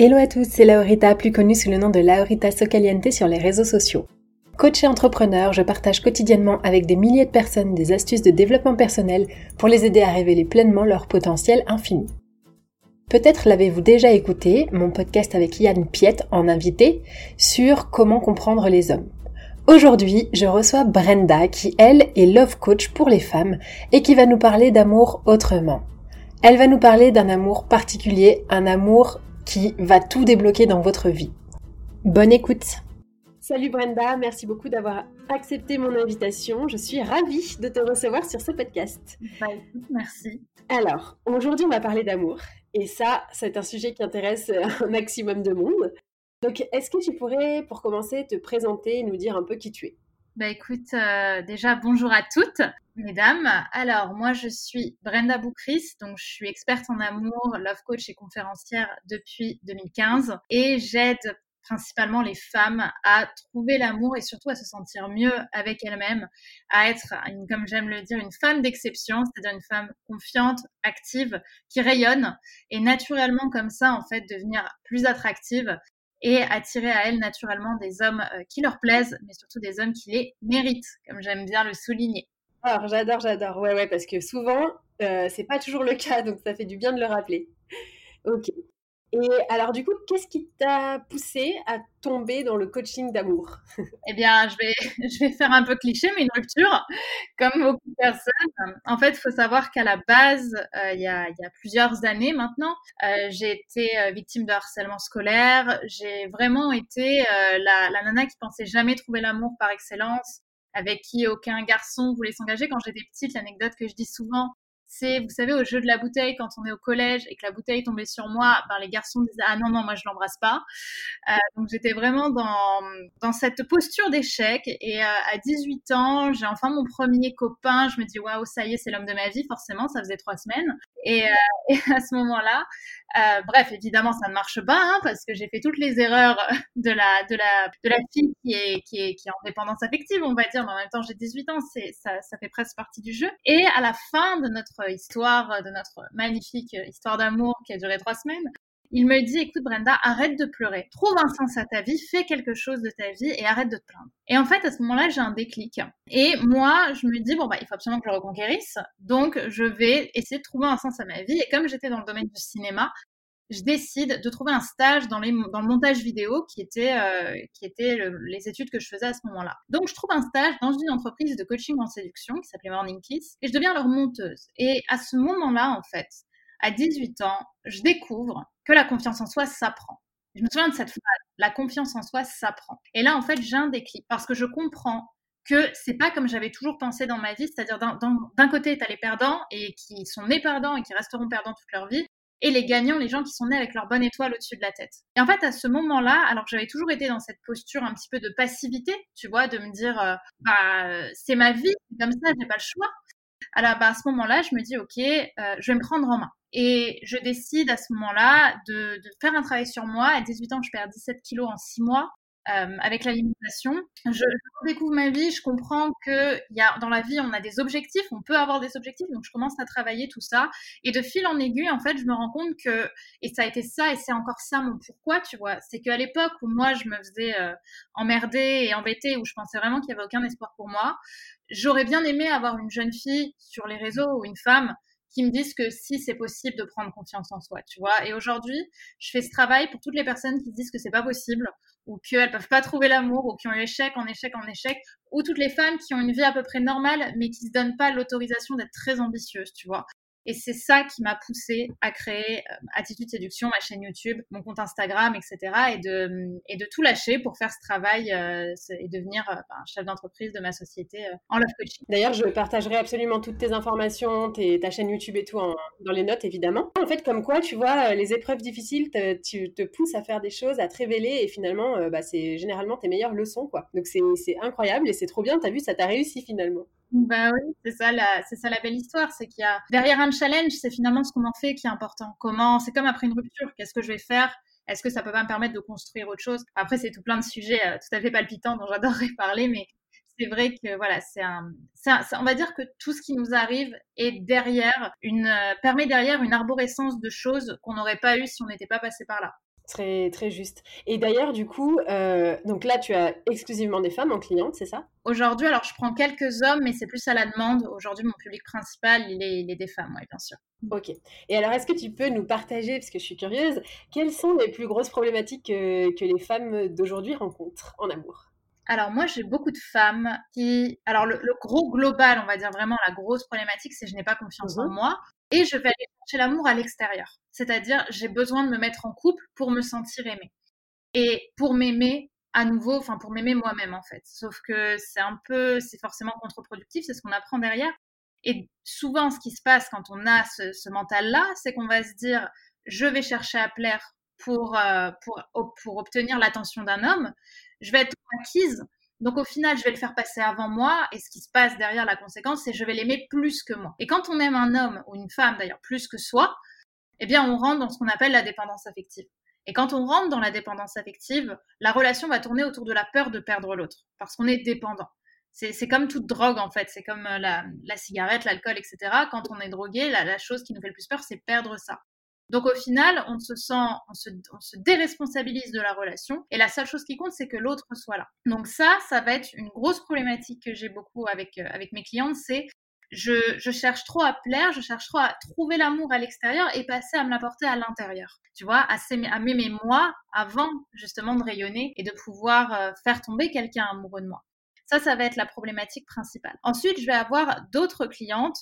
Hello à tous, c'est Laurita, plus connue sous le nom de Laurita Socaliente sur les réseaux sociaux. Coach et entrepreneur, je partage quotidiennement avec des milliers de personnes des astuces de développement personnel pour les aider à révéler pleinement leur potentiel infini. Peut-être l'avez-vous déjà écouté, mon podcast avec Yann Piette en invité, sur comment comprendre les hommes. Aujourd'hui, je reçois Brenda qui, elle, est love coach pour les femmes et qui va nous parler d'amour autrement. Elle va nous parler d'un amour particulier, un amour qui va tout débloquer dans votre vie. Bonne écoute Salut Brenda, merci beaucoup d'avoir accepté mon invitation. Je suis ravie de te recevoir sur ce podcast. Bah, merci. Alors, aujourd'hui on va parler d'amour. Et ça, c'est un sujet qui intéresse un maximum de monde. Donc, est-ce que tu pourrais, pour commencer, te présenter et nous dire un peu qui tu es? Bah écoute, euh, déjà bonjour à toutes, mesdames. Alors moi je suis Brenda Boukris, donc je suis experte en amour, love coach et conférencière depuis 2015 et j'aide principalement les femmes à trouver l'amour et surtout à se sentir mieux avec elles-mêmes, à être, comme j'aime le dire, une femme d'exception, c'est-à-dire une femme confiante, active, qui rayonne et naturellement comme ça en fait devenir plus attractive et attirer à elles naturellement des hommes euh, qui leur plaisent, mais surtout des hommes qui les méritent, comme j'aime bien le souligner. Alors j'adore, j'adore. Ouais, ouais, parce que souvent, euh, c'est pas toujours le cas, donc ça fait du bien de le rappeler. Ok. Et alors, du coup, qu'est-ce qui t'a poussé à tomber dans le coaching d'amour? Eh bien, je vais, je vais faire un peu cliché, mais une rupture, comme beaucoup de personnes. En fait, il faut savoir qu'à la base, euh, il, y a, y a, plusieurs années maintenant, euh, j'ai été victime de harcèlement scolaire. J'ai vraiment été la, la nana qui pensait jamais trouver l'amour par excellence, avec qui aucun garçon voulait s'engager. Quand j'étais petite, l'anecdote que je dis souvent, c'est, vous savez, au jeu de la bouteille, quand on est au collège et que la bouteille tombait sur moi, ben, les garçons disaient Ah non, non, moi je l'embrasse pas. Euh, donc j'étais vraiment dans, dans cette posture d'échec. Et euh, à 18 ans, j'ai enfin mon premier copain. Je me dis Waouh, ça y est, c'est l'homme de ma vie, forcément, ça faisait trois semaines. Et, euh, à ce moment-là, bref, évidemment, ça ne marche pas hein, parce que j'ai fait toutes les erreurs de la, de la, de la fille qui est, qui, est, qui est en dépendance affective, on va dire, mais en même temps, j'ai 18 ans, ça, ça fait presque partie du jeu. Et à la fin de notre histoire, de notre magnifique histoire d'amour qui a duré trois semaines, il me dit, écoute Brenda, arrête de pleurer, trouve un sens à ta vie, fais quelque chose de ta vie et arrête de te plaindre. Et en fait, à ce moment-là, j'ai un déclic. Et moi, je me dis, bon, bah, il faut absolument que je reconquérisse. Donc, je vais essayer de trouver un sens à ma vie. Et comme j'étais dans le domaine du cinéma, je décide de trouver un stage dans, les, dans le montage vidéo qui était, euh, qui était les études que je faisais à ce moment-là. Donc, je trouve un stage dans une entreprise de coaching en séduction qui s'appelait Morning Kiss et je deviens leur monteuse. Et à ce moment-là, en fait, à 18 ans, je découvre que la confiance en soi s'apprend. Je me souviens de cette phrase, la confiance en soi s'apprend. Et là, en fait, j'ai un déclic parce que je comprends que c'est pas comme j'avais toujours pensé dans ma vie, c'est-à-dire d'un côté, tu as les perdants et qui sont nés perdants et qui resteront perdants toute leur vie, et les gagnants, les gens qui sont nés avec leur bonne étoile au-dessus de la tête. Et en fait, à ce moment-là, alors que j'avais toujours été dans cette posture un petit peu de passivité, tu vois, de me dire, euh, bah, c'est ma vie, comme ça, j'ai pas le choix. Alors, bah, à ce moment-là, je me dis, ok, euh, je vais me prendre en main. Et je décide à ce moment-là de, de, faire un travail sur moi. À 18 ans, je perds 17 kilos en 6 mois. Euh, avec l'alimentation. Je, je, découvre ma vie, je comprends que y a, dans la vie, on a des objectifs, on peut avoir des objectifs, donc je commence à travailler tout ça. Et de fil en aiguille, en fait, je me rends compte que, et ça a été ça, et c'est encore ça mon pourquoi, tu vois, c'est qu'à l'époque où moi, je me faisais euh, emmerder et embêter, où je pensais vraiment qu'il y avait aucun espoir pour moi, j'aurais bien aimé avoir une jeune fille sur les réseaux ou une femme qui me disent que si c'est possible de prendre confiance en soi, tu vois. Et aujourd'hui, je fais ce travail pour toutes les personnes qui disent que c'est pas possible ou qu'elles peuvent pas trouver l'amour ou qui ont échec en échec en échec ou toutes les femmes qui ont une vie à peu près normale mais qui se donnent pas l'autorisation d'être très ambitieuses, tu vois. Et c'est ça qui m'a poussé à créer euh, Attitude Séduction, ma chaîne YouTube, mon compte Instagram, etc. Et de, et de tout lâcher pour faire ce travail euh, et devenir euh, ben, chef d'entreprise de ma société en love coaching. D'ailleurs, je partagerai absolument toutes tes informations, tes, ta chaîne YouTube et tout dans les notes, évidemment. En fait, comme quoi, tu vois, les épreuves difficiles tu te poussent à faire des choses, à te révéler. Et finalement, bah, c'est généralement tes meilleures leçons, quoi. Donc, c'est incroyable et c'est trop bien. T'as vu, ça t'a réussi finalement. Bah oui, c'est ça la, c'est ça la belle histoire, c'est qu'il y a derrière un challenge, c'est finalement ce qu'on en fait qui est important. Comment, c'est comme après une rupture, qu'est-ce que je vais faire? Est-ce que ça peut pas me permettre de construire autre chose? Après, c'est tout plein de sujets euh, tout à fait palpitants dont j'adorerais parler, mais c'est vrai que voilà, c'est un, on va dire que tout ce qui nous arrive est derrière une, euh, permet derrière une arborescence de choses qu'on n'aurait pas eu si on n'était pas passé par là. Très, très juste. Et d'ailleurs, du coup, euh, donc là, tu as exclusivement des femmes en cliente, c'est ça? Aujourd'hui, alors je prends quelques hommes, mais c'est plus à la demande. Aujourd'hui, mon public principal, il est, il est des femmes, oui, bien sûr. Ok. Et alors, est-ce que tu peux nous partager, parce que je suis curieuse, quelles sont les plus grosses problématiques que, que les femmes d'aujourd'hui rencontrent en amour? Alors moi, j'ai beaucoup de femmes qui... Alors le, gros global, on va dire vraiment la grosse problématique, c'est je n'ai pas confiance en mmh moi et je vais aller chercher l'amour à l'extérieur. C'est-à-dire, j'ai besoin de me mettre en couple pour me sentir aimée. Et pour m'aimer à nouveau, enfin pour m'aimer moi-même en fait. Sauf que c'est un peu, c'est forcément contre-productif, c'est ce qu'on apprend derrière. Et souvent, ce qui se passe quand on a ce, mental-là, c'est qu'on va se dire, je vais chercher à plaire pour, euh, pour, pour obtenir l'attention d'un homme, je vais être acquise. Donc au final, je vais le faire passer avant moi et ce qui se passe derrière la conséquence, c'est je vais l'aimer plus que moi. Et quand on aime un homme ou une femme d'ailleurs plus que soi, eh bien on rentre dans ce qu'on appelle la dépendance affective. Et quand on rentre dans la dépendance affective, la relation va tourner autour de la peur de perdre l'autre parce qu'on est dépendant. C'est comme toute drogue en fait, c'est comme euh, la, cigarette, l'alcool, etc. Quand on est drogué, la chose qui nous fait le plus peur, c'est perdre ça. Donc au final, on se sent, on se, on se, déresponsabilise de la relation et la seule chose qui compte, c'est que l'autre soit là. Donc ça, ça va être une grosse problématique que j'ai beaucoup avec, euh, avec mes clientes, c'est je, je, cherche trop à plaire, je cherche trop à trouver l'amour à l'extérieur et passer à me l'apporter à l'intérieur. Tu vois, à, à m'aimer moi avant justement de rayonner et de pouvoir euh, faire tomber quelqu'un amoureux de moi. Ça, ça va être la problématique principale. Ensuite, je vais avoir d'autres clientes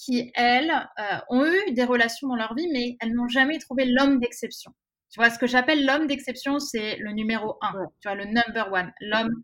qui, elles, euh, ont eu des relations dans leur vie, mais elles n'ont jamais trouvé l'homme d'exception. Tu vois, ce que j'appelle l'homme d'exception, c'est le numéro un, tu vois, le number one, l'homme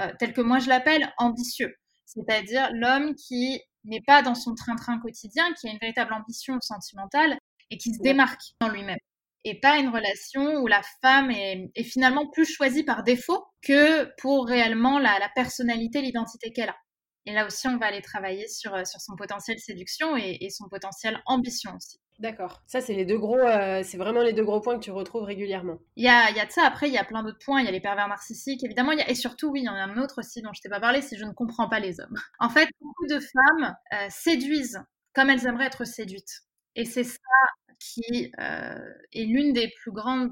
euh, tel que moi je l'appelle ambitieux, c'est-à-dire l'homme qui n'est pas dans son train-train quotidien, qui a une véritable ambition sentimentale et qui se démarque dans lui-même. Et pas une relation où la femme est, finalement plus choisie par défaut que pour réellement la personnalité, l'identité qu'elle a. Et là aussi, on va aller travailler sur, euh, sur son potentiel séduction et, son potentiel ambition aussi. D'accord. Ça, c'est les deux gros, euh, c'est vraiment les deux gros points que tu retrouves régulièrement. Il y a, y a de ça. Après, il y a plein d'autres points. Il y a les pervers narcissiques, évidemment. Y a, et surtout, oui, il y en a un autre aussi dont je t'ai pas parlé, c'est je ne comprends pas les hommes. En fait, beaucoup de femmes euh, séduisent comme elles aimeraient être séduites. Et c'est ça qui est l'une des plus grandes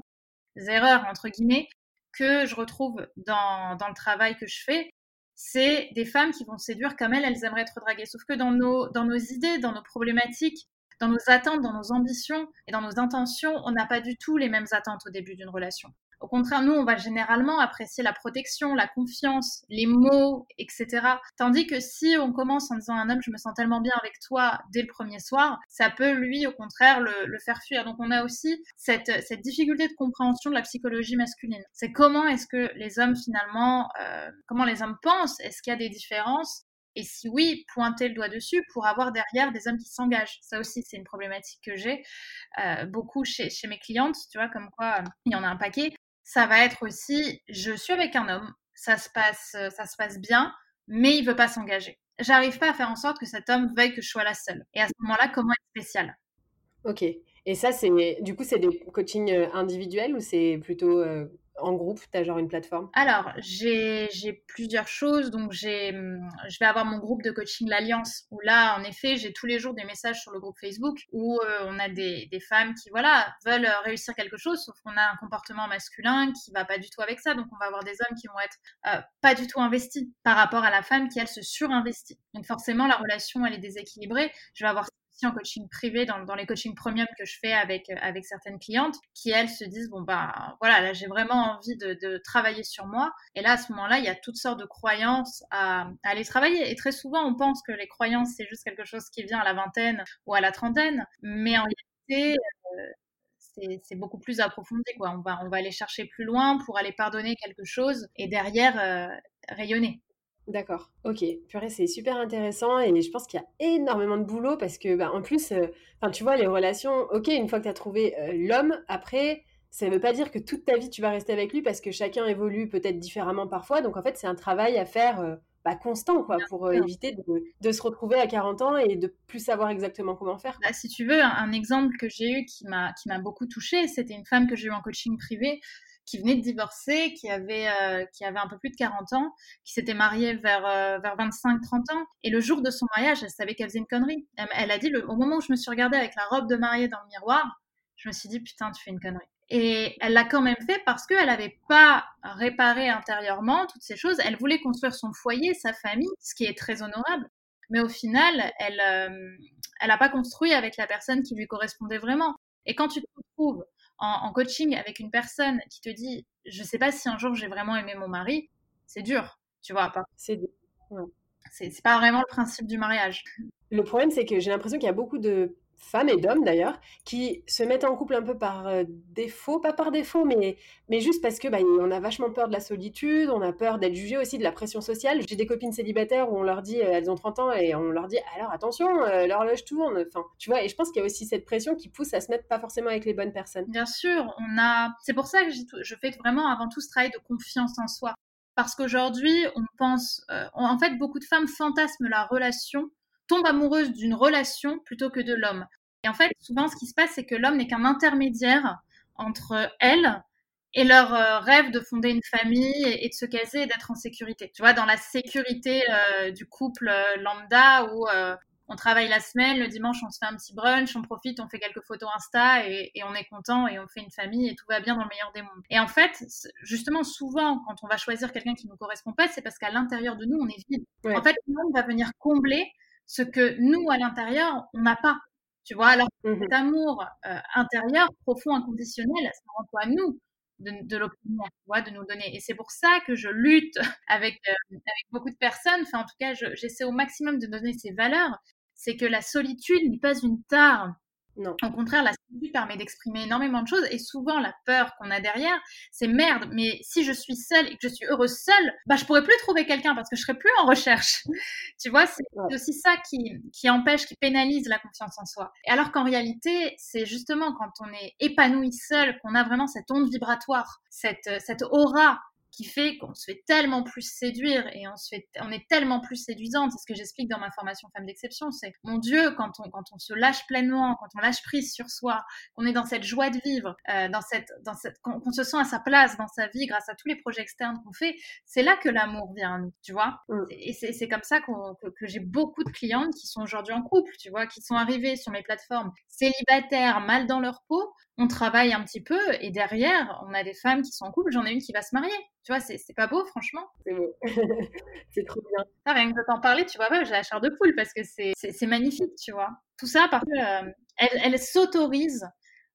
erreurs, entre guillemets, que je retrouve dans, dans le travail que je fais, c'est des femmes qui vont séduire comme elles, elles aimeraient être draguées. Sauf que dans nos, dans nos idées, dans nos problématiques, dans nos attentes, dans nos ambitions et dans nos intentions, on n'a pas du tout les mêmes attentes au début d'une relation. Au contraire, nous, on va généralement apprécier la protection, la confiance, les mots, etc. Tandis que si on commence en disant à un homme, je me sens tellement bien avec toi dès le premier soir, ça peut, lui, au contraire, le, faire fuir. Donc, on a aussi cette, difficulté de compréhension de la psychologie masculine. C'est comment est-ce que les hommes, finalement, euh, comment les hommes pensent? Est-ce qu'il y a des différences? Et si oui, pointer le doigt dessus pour avoir derrière des hommes qui s'engagent. Ça aussi, c'est une problématique que j'ai euh, beaucoup chez, chez, mes clientes, tu vois, comme quoi il y en a un paquet ça va être aussi, je suis avec un homme, ça se passe, euh, ça se passe bien, mais il veut pas s'engager. J'arrive pas à faire en sorte que cet homme veuille que je sois la seule. Et à ce moment-là, comment être spécial? Ok. Et ça, c'est du coup, c'est des coachings euh, individuels ou c'est plutôt euh, en groupe Tu as genre une plateforme? Alors, j'ai plusieurs choses. Donc, hum, je vais avoir mon groupe de coaching L'Alliance, où là, en effet, j'ai tous les jours des messages sur le groupe Facebook où euh, on a des, femmes qui, voilà, veulent réussir quelque chose, sauf qu'on a un comportement masculin qui va pas du tout avec ça. Donc, on va avoir des hommes qui vont être euh, pas du tout investis par rapport à la femme qui, elle, se surinvestit. Donc, forcément, la relation, elle est déséquilibrée. Je vais avoir en coaching privé, dans, les coachings premium que je fais avec, euh, avec certaines clientes, qui elles se disent, bon, bah voilà, là j'ai vraiment envie de, travailler sur moi. Et là, à ce moment-là, il y a toutes sortes de croyances à, aller travailler. Et très souvent, on pense que les croyances, c'est juste quelque chose qui vient à la vingtaine ou à la trentaine. Mais en réalité, euh, c'est beaucoup plus approfondi. Quoi. On, va, on va aller chercher plus loin pour aller pardonner quelque chose et derrière euh, rayonner. D'accord, ok. Purée, c'est super intéressant et je pense qu'il y a énormément de boulot parce que, bah, en plus, euh, tu vois, les relations, ok, une fois que tu as trouvé euh, l'homme, après, ça ne veut pas dire que toute ta vie tu vas rester avec lui parce que chacun évolue peut-être différemment parfois. Donc, en fait, c'est un travail à faire euh, bah, constant, quoi, pour éviter de, se retrouver à 40 ans et de plus savoir exactement comment faire. Bah, si tu veux, un, un exemple que j'ai eu qui m'a beaucoup touchée, c'était une femme que j'ai eue en coaching privé qui venait de divorcer, qui avait, euh, qui avait un peu plus de 40 ans, qui s'était mariée vers, euh, vers 25-30 ans. Et le jour de son mariage, elle savait qu'elle faisait une connerie. Elle, a dit, au moment où je me suis regardée avec la robe de mariée dans le miroir, je me suis dit, putain, tu fais une connerie. Et elle l'a quand même fait parce qu'elle n'avait pas réparé intérieurement toutes ces choses. Elle voulait construire son foyer, sa famille, ce qui est très honorable. Mais au final, elle euh, elle n'a pas construit avec la personne qui lui correspondait vraiment. Et quand tu te retrouves en, coaching avec une personne qui te dit je sais pas si un jour j'ai vraiment aimé mon mari, c'est dur, tu vois. Pas. C'est C'est pas vraiment le principe du mariage. Le problème, c'est que j'ai l'impression qu'il y a beaucoup de femmes et d'hommes d'ailleurs, qui se mettent en couple un peu par euh, défaut, pas par défaut, mais, mais juste parce que bah, on a vachement peur de la solitude, on a peur d'être jugé aussi de la pression sociale. J'ai des copines célibataires où on leur dit, euh, elles ont 30 ans, et on leur dit, alors attention, euh, l'horloge tourne. Enfin, tu vois, et je pense qu'il y a aussi cette pression qui pousse à se mettre pas forcément avec les bonnes personnes. Bien sûr, on a. C'est pour ça que je fais vraiment avant tout ce travail de confiance en soi. Parce qu'aujourd'hui, on pense, en fait, beaucoup de femmes fantasment la relation tombe amoureuse d'une relation plutôt que de l'homme. Et en fait, souvent, ce qui se passe, c'est que l'homme n'est qu'un intermédiaire entre elles et leur euh, rêve de fonder une famille et, de se caser et d'être en sécurité. Tu vois, dans la sécurité euh, du couple euh, lambda où on travaille la semaine, le dimanche on se fait un petit brunch, on profite, on fait quelques photos Insta et, et, on est content et on fait une famille et tout va bien dans le meilleur des mondes. Et en fait, justement, souvent, quand on va choisir quelqu'un qui ne nous correspond pas, c'est parce qu'à l'intérieur de nous, on est vide. En fait, l'homme va venir combler ce que nous, à l'intérieur, on n'a pas. Tu vois, alors mmh cet amour euh, intérieur, profond, inconditionnel, ça rend à nous de, de l'obtenir, tu vois, de nous donner? Et c'est pour ça que je lutte avec, euh, avec beaucoup de personnes. Enfin, en tout cas, j'essaie au maximum de donner ces valeurs. C'est que la solitude n'est pas une tare. Non. Au contraire, la solitude permet d'exprimer énormément de choses et souvent la peur qu'on a derrière, c'est merde, mais si je suis seule et que je suis heureuse seule, bah je pourrais plus trouver quelqu'un parce que je serai plus en recherche. tu vois, c'est aussi ça qui, qui empêche, qui pénalise la confiance en soi. Et alors qu'en réalité, c'est justement quand on est épanoui seul qu'on a vraiment cette onde vibratoire, cette, cette aura qui fait qu'on se fait tellement plus séduire et on, se fait, on est tellement plus séduisante. C'est ce que j'explique dans ma formation Femme d'exception. C'est, mon Dieu, quand on, quand on se lâche pleinement, quand on lâche prise sur soi, qu'on est dans cette joie de vivre, euh, dans cette, dans cette, qu'on, se sent à sa place dans sa vie grâce à tous les projets externes qu'on fait, c'est là que l'amour vient à nous, tu vois. Mm. Et c'est, c'est comme ça que, que j'ai beaucoup de clientes qui sont aujourd'hui en couple, tu vois, qui sont arrivées sur mes plateformes célibataires, mal dans leur peau. On travaille un petit peu et derrière, on a des femmes qui sont en couple. J'en ai une qui va se marier. Tu vois, c'est pas beau, franchement. C'est beau. c'est trop bien. Ah, rien que de t'en parler, tu vois, j'ai la chair de poule parce que c'est magnifique, tu vois. Tout ça parce qu'elles euh, elles s'autorisent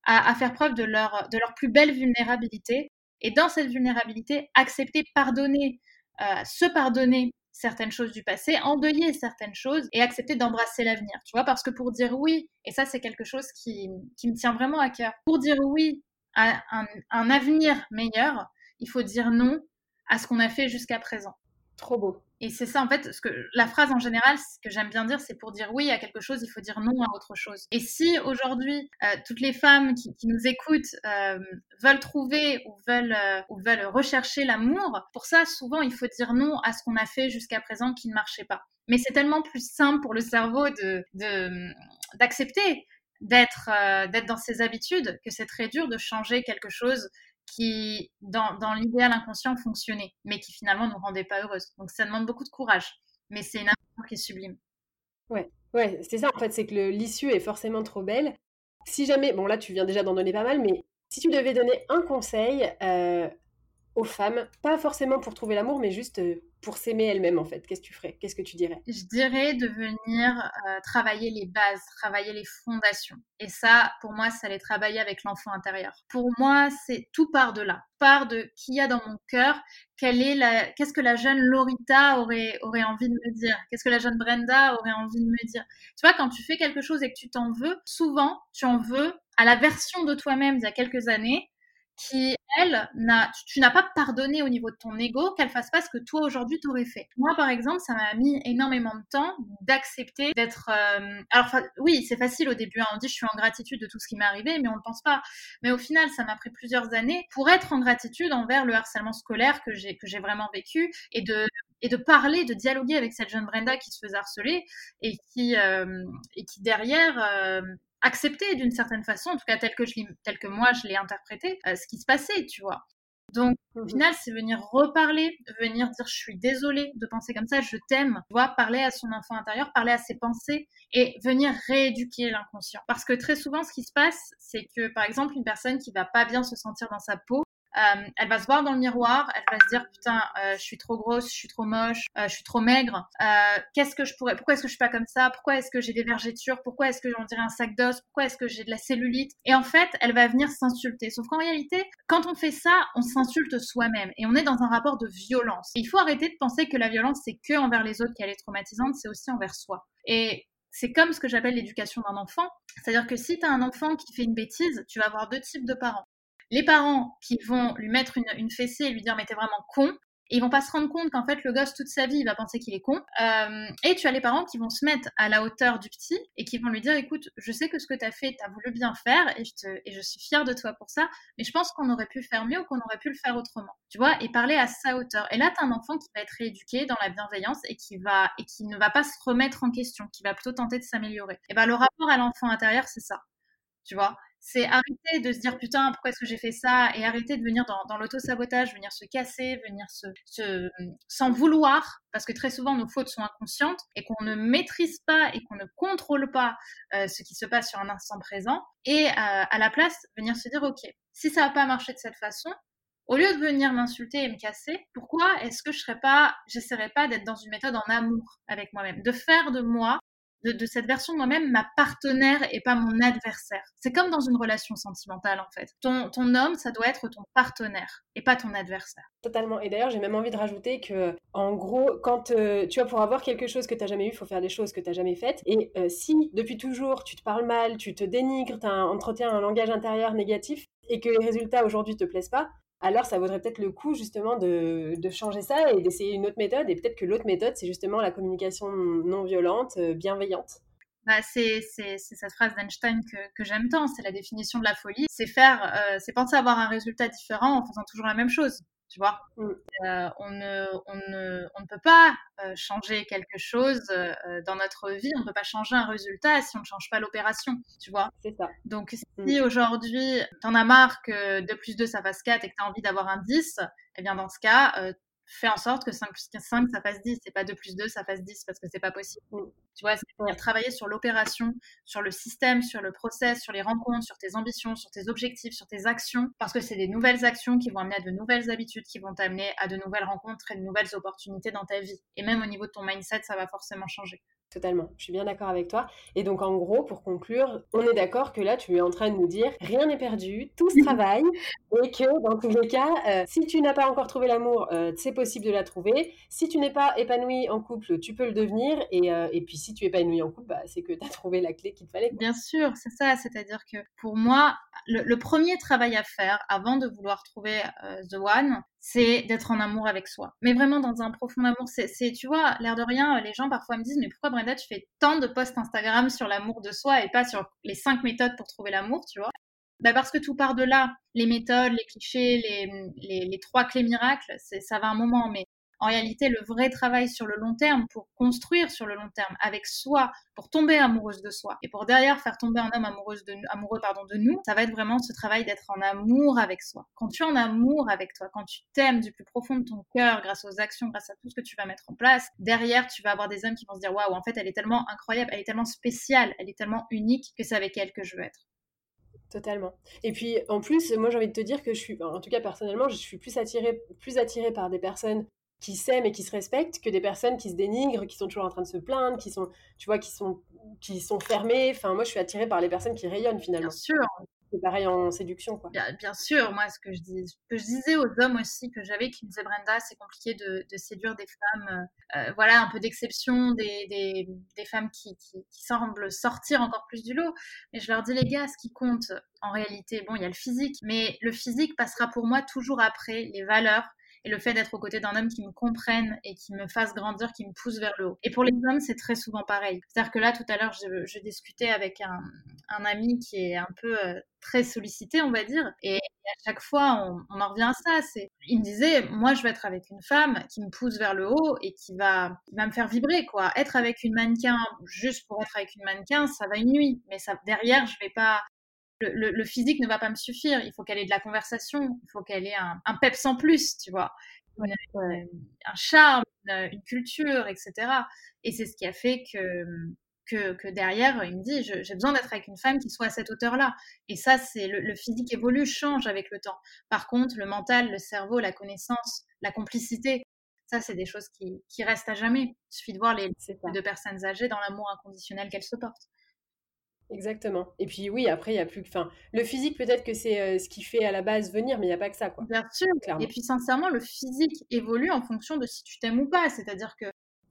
à, à, faire preuve de leur, de leur plus belle vulnérabilité. Et dans cette vulnérabilité, accepter, pardonner, euh, se pardonner certaines choses du passé, endeuiller certaines choses et accepter d'embrasser l'avenir. Tu vois, parce que pour dire oui, et ça c'est quelque chose qui, qui, me tient vraiment à cœur, pour dire oui à un, un avenir meilleur, il faut dire non à ce qu'on a fait jusqu'à présent. Trop beau. Et c'est ça, en fait, ce que la phrase en général, ce que j'aime bien dire, c'est pour dire oui à quelque chose, il faut dire non à autre chose. Et si aujourd'hui, euh, toutes les femmes qui, nous écoutent euh, veulent trouver ou veulent, euh, ou veulent rechercher l'amour, pour ça, souvent, il faut dire non à ce qu'on a fait jusqu'à présent qui ne marchait pas. Mais c'est tellement plus simple pour le cerveau de, d'accepter d'être, d'être dans ses habitudes que c'est très dur de changer quelque chose qui, dans, dans l'idéal inconscient, fonctionnaient, mais qui finalement ne nous rendaient pas heureuses. Donc ça demande beaucoup de courage, mais c'est une aventure qui est sublime. Ouais, ouais, c'est ça en fait, c'est que l'issue est forcément trop belle. Si jamais, bon là tu viens déjà d'en donner pas mal, mais si tu devais donner un conseil euh, aux femmes, pas forcément pour trouver l'amour, mais juste euh, pour s'aimer elle-même en fait Qu'est-ce que tu ferais? Qu'est-ce que tu dirais? Je dirais de venir euh, travailler les bases, travailler les fondations. Et ça, pour moi, c'est aller travailler avec l'enfant intérieur. Pour moi, c'est tout part de là, part de qui y a dans mon cœur, qu'est-ce que la jeune Lorita aurait aurait envie de me dire, qu'est-ce que la jeune Brenda aurait envie de me dire? Tu vois, quand tu fais quelque chose et que tu t'en veux, souvent tu en veux à la version de toi-même d'il y a quelques années qui, elle, n'a, tu, n'as pas pardonné au niveau de ton ego qu'elle fasse pas ce que toi aujourd'hui t'aurais fait. Moi, par exemple, ça m'a mis énormément de temps d'accepter d'être. Euh, alors, oui, c'est facile au début. Hein. on dit je suis en gratitude de tout ce qui m'est arrivé, mais on ne pense pas. Mais au final, ça m'a pris plusieurs années pour être en gratitude envers le harcèlement scolaire que j'ai que j'ai vraiment vécu et de et de parler, de dialoguer avec cette jeune Brenda qui se faisait harceler et qui euh, et qui derrière euh, accepter d'une certaine façon, en tout cas tel que, je tel que moi je l'ai interprété, euh, ce qui se passait, tu vois. Donc, au mmh final, c'est venir reparler, venir dire je suis désolée de penser comme ça, je t'aime, tu vois, parler à son enfant intérieur, parler à ses pensées et venir rééduquer l'inconscient. Parce que très souvent, ce qui se passe, c'est que, par exemple, une personne qui va pas bien se sentir dans sa peau, euh, elle va se voir dans le miroir, elle va se dire putain, euh, je suis trop grosse, je suis trop moche, euh, je suis trop maigre. Qu'est-ce que je pourrais Pourquoi est-ce que je suis pas comme ça? Pourquoi est-ce que j'ai des vergetures? Pourquoi est-ce que j'en dirais un sac d'os? Pourquoi est-ce que j'ai de la cellulite? Et en fait, elle va venir s'insulter. Sauf qu'en réalité, quand on fait ça, on s'insulte soi-même et on est dans un rapport de violence. il faut arrêter de penser que la violence c'est que envers les autres qu'elle est traumatisante, c'est aussi envers soi. Et c'est comme ce que j'appelle l'éducation d'un enfant. C'est-à-dire que si tu as un enfant qui fait une bêtise, tu vas avoir deux types de parents les parents qui vont lui mettre une, une fessée et lui dire mais t'es vraiment con, et ils vont pas se rendre compte qu'en fait le gosse toute sa vie il va penser qu'il est con. Euh, et tu as les parents qui vont se mettre à la hauteur du petit et qui vont lui dire écoute je sais que ce que tu as fait tu as voulu bien faire et je, te, et je suis fière de toi pour ça mais je pense qu'on aurait pu faire mieux ou qu'on aurait pu le faire autrement. Tu vois et parler à sa hauteur. Et là tu as un enfant qui va être rééduqué dans la bienveillance et qui va et qui ne va pas se remettre en question, qui va plutôt tenter de s'améliorer. Et ben le rapport à l'enfant intérieur c'est ça. Tu vois? C'est arrêter de se dire putain pourquoi est-ce que j'ai fait ça? Et arrêter de venir dans, l'auto-sabotage, venir se casser, venir se, s'en vouloir parce que très souvent nos fautes sont inconscientes et qu'on ne maîtrise pas et qu'on ne contrôle pas euh, ce qui se passe sur un instant présent. Et euh, à la place venir se dire ok si ça n'a pas marché de cette façon au lieu de venir m'insulter et me casser, pourquoi est-ce que je serais pas, j'essaierais pas d'être dans une méthode en amour avec moi-même, de faire de moi de, cette version de moi-même ma partenaire et pas mon adversaire. C'est comme dans une relation sentimentale en fait. Ton, homme, ça doit être ton partenaire et pas ton adversaire. Totalement. Et d'ailleurs, j'ai même envie de rajouter que, en gros, quand euh, tu vois, pour avoir quelque chose que tu n'as jamais eu, il faut faire des choses que tu n'as jamais faites. Et euh, si depuis toujours tu te parles mal, tu te dénigres, tu entretiens un langage intérieur négatif et que les résultats aujourd'hui te plaisent pas, alors ça vaudrait peut-être le coup justement de, changer ça et d'essayer une autre méthode. Et peut-être que l'autre méthode, c'est justement la communication non violente, euh, bienveillante. Bah, c'est, cette phrase d'Einstein que, j'aime tant, c'est la définition de la folie. C'est faire, euh, c'est penser avoir un résultat différent en faisant toujours la même chose tu vois? Mm. Euh, on, ne, on, ne, on, ne, peut pas euh, changer quelque chose euh, dans notre vie, on ne peut pas changer un résultat si on ne change pas l'opération, tu vois? C'est ça. Donc si mm. aujourd'hui, tu en as marre que 2 plus 2 ça fasse 4 et que tu as envie d'avoir un 10, eh bien dans ce cas, fais en sorte que 5 plus 5, ça fasse 10, et pas 2 plus 2, ça fasse 10, parce que c'est pas possible. Mm. Tu vois, c'est venir travailler sur l'opération, sur le système, sur le process, sur les rencontres, sur tes ambitions, sur tes objectifs, sur tes actions, parce que c'est des nouvelles actions qui vont amener à de nouvelles habitudes, qui vont t'amener à de nouvelles rencontres et de nouvelles opportunités dans ta vie. Et même au niveau de ton mindset, ça va forcément changer. Totalement, je suis bien d'accord avec toi. Et donc en gros, pour conclure, on est d'accord que là, tu es en train de nous dire, rien n'est perdu, tout se travaille, et que dans tous les cas, euh, si tu n'as pas encore trouvé l'amour, euh, c'est possible de la trouver. Si tu n'es pas épanoui en couple, tu peux le devenir. Et, euh, et puis si tu es épanoui en couple, bah, c'est que tu as trouvé la clé qu'il te fallait. Bien sûr, c'est ça. C'est-à-dire que pour moi, le, premier travail à faire avant de vouloir trouver The One, c'est d'être en amour avec soi. Mais vraiment dans un profond amour. C'est, tu vois, l'air de rien, les gens parfois me disent, mais pourquoi Brenda, tu fais tant de posts Instagram sur l'amour de soi et pas sur les cinq méthodes pour trouver l'amour, tu vois? Bah parce que tout part de là. Les méthodes, les clichés, les, les, les trois clés miracles, ça va un moment. Mais En réalité, le vrai travail sur le long terme, pour construire sur le long terme avec soi, pour tomber amoureuse de soi et pour derrière faire tomber un homme amoureuse de, amoureux pardon, de nous, ça va être vraiment ce travail d'être en amour avec soi. Quand tu es en amour avec toi, quand tu t'aimes du plus profond de ton cœur grâce aux actions, grâce à tout ce que tu vas mettre en place, derrière, tu vas avoir des hommes qui vont se dire waouh, en fait, elle est tellement incroyable, elle est tellement spéciale, elle est tellement unique que c'est avec elle que je veux être. Totalement. Et puis en plus, moi j'ai envie de te dire que je suis, en tout cas personnellement, je suis plus attirée, plus attirée par des personnes qui s'aiment et qui se respectent que des personnes qui se dénigrent, qui sont toujours en train de se plaindre, qui sont, tu vois, qui sont, qui sont fermées. Enfin, moi je suis attirée par les personnes qui rayonnent finalement. Bien sûr. C'est pareil en séduction, quoi. Bien, sûr, moi, ce que je, dis, que je disais aux hommes aussi que j'avais, qui me disaient Brenda, c'est compliqué de, séduire des femmes, euh, euh, voilà, un peu d'exception, des, des, des, femmes qui, qui, qui, semblent sortir encore plus du lot. Mais je leur dis, les gars, ce qui compte, en réalité, bon, il y a le physique, mais le physique passera pour moi toujours après les valeurs, et le fait d'être aux côtés d'un homme qui me comprenne et qui me fasse grandir, qui me pousse vers le haut. Et pour les hommes, c'est très souvent pareil. C'est-à-dire que là, tout à l'heure, je, discutais avec un, ami qui est un peu euh, très sollicité, on va dire, et à chaque fois, on, en revient à ça. C'est, il me disait, moi, je veux être avec une femme qui me pousse vers le haut et qui va, va me faire vibrer, quoi. Être avec une mannequin juste pour être avec une mannequin, ça va une nuit, mais ça derrière, je vais pas le, physique ne va pas me suffire. Il faut qu'elle ait de la conversation, il faut qu'elle ait un, un peps en plus, tu vois, un charme, une, culture, etc. Et c'est ce qui a fait que, que, derrière, il me dit, j'ai besoin d'être avec une femme qui soit à cette hauteur-là. Et ça, c'est le, physique évolue, change avec le temps. Par contre, le mental, le cerveau, la connaissance, la complicité, ça, c'est des choses qui, qui, restent à jamais. Il suffit de voir les deux personnes âgées dans l'amour inconditionnel qu'elles se portent. Exactement. Et puis oui, après, il y a plus que... Enfin, le physique, peut-être que c'est euh, ce qui fait à la base venir, mais il n'y a pas que ça, quoi. Bien sûr. Et puis, sincèrement, le physique évolue en fonction de si tu t'aimes ou pas. C'est-à-dire que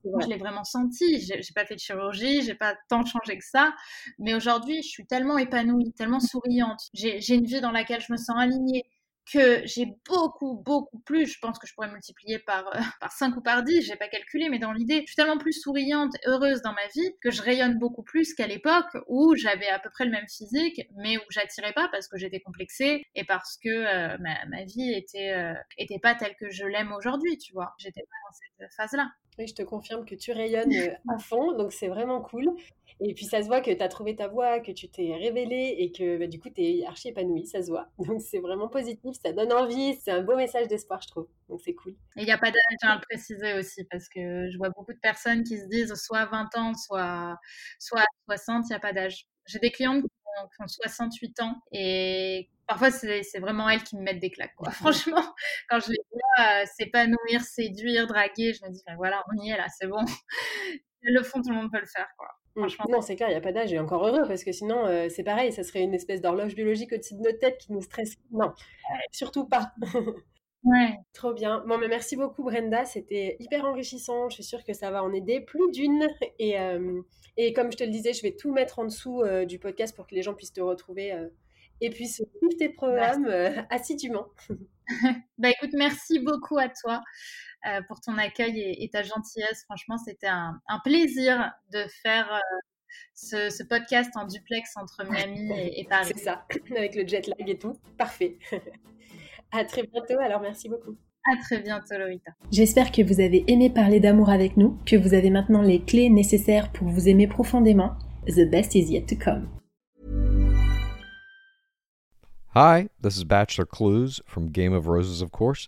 moi, je l'ai vraiment senti. J'ai pas fait de chirurgie, j'ai pas tant changé que ça. Mais aujourd'hui, je suis tellement épanouie, tellement souriante. J'ai une vie dans laquelle je me sens alignée que j'ai beaucoup, beaucoup plus, je pense que je pourrais multiplier par, euh, par 5 ou par 10, j'ai pas calculé, mais dans l'idée, je suis tellement plus souriante, heureuse dans ma vie, que je rayonne beaucoup plus qu'à l'époque où j'avais à peu près le même physique, mais où j'attirais pas parce que j'étais complexée et parce que euh, ma, ma, vie était, euh, était pas telle que je l'aime aujourd'hui, tu vois. J'étais pas dans cette phase-là. Oui, je te confirme que tu rayonnes à fond, donc c'est vraiment cool. Et puis ça se voit que tu as trouvé ta voix, que tu t'es révélée et que bah, du coup tu es archi épanouie, ça se voit. Donc c'est vraiment positif, ça donne envie, c'est un beau message d'espoir, je trouve. Donc c'est cool. Et il n'y a pas d'âge, à le préciser aussi, parce que je vois beaucoup de personnes qui se disent soit 20 ans, soit, soit 60, il n'y a pas d'âge. J'ai des clientes qui ont, 68 ans et parfois c'est vraiment elles qui me mettent des claques. Quoi. Franchement, quand je les vois euh, s'épanouir, séduire, draguer, je me dis, voilà, on y est là, c'est bon. le fond, tout le monde peut le faire. Quoi. Non, c'est clair, il n'y a pas d'âge, et encore heureux, parce que sinon, euh, c'est pareil, ça serait une espèce d'horloge biologique au-dessus de notre tête qui nous stresse. Non, surtout pas. ouais. Trop bien. Bon, mais merci beaucoup, Brenda, c'était hyper enrichissant. Je suis sûre que ça va en aider plus d'une. Et, euh, et comme je te le disais, je vais tout mettre en dessous euh, du podcast pour que les gens puissent te retrouver et puissent suivre tes programmes assidûment. bah écoute, merci beaucoup à toi. Euh, pour ton accueil et, ta gentillesse. Franchement, c'était un, plaisir de faire euh, ce, podcast en duplex entre Miami et, Paris. C'est ça, avec le jet lag et tout. Parfait. à très bientôt, alors merci beaucoup. À très bientôt, Lorita. J'espère que vous avez aimé parler d'amour avec nous, que vous avez maintenant les clés nécessaires pour vous aimer profondément. The best is yet to come. Hi, this is Bachelor Clues from Game of Roses, of course.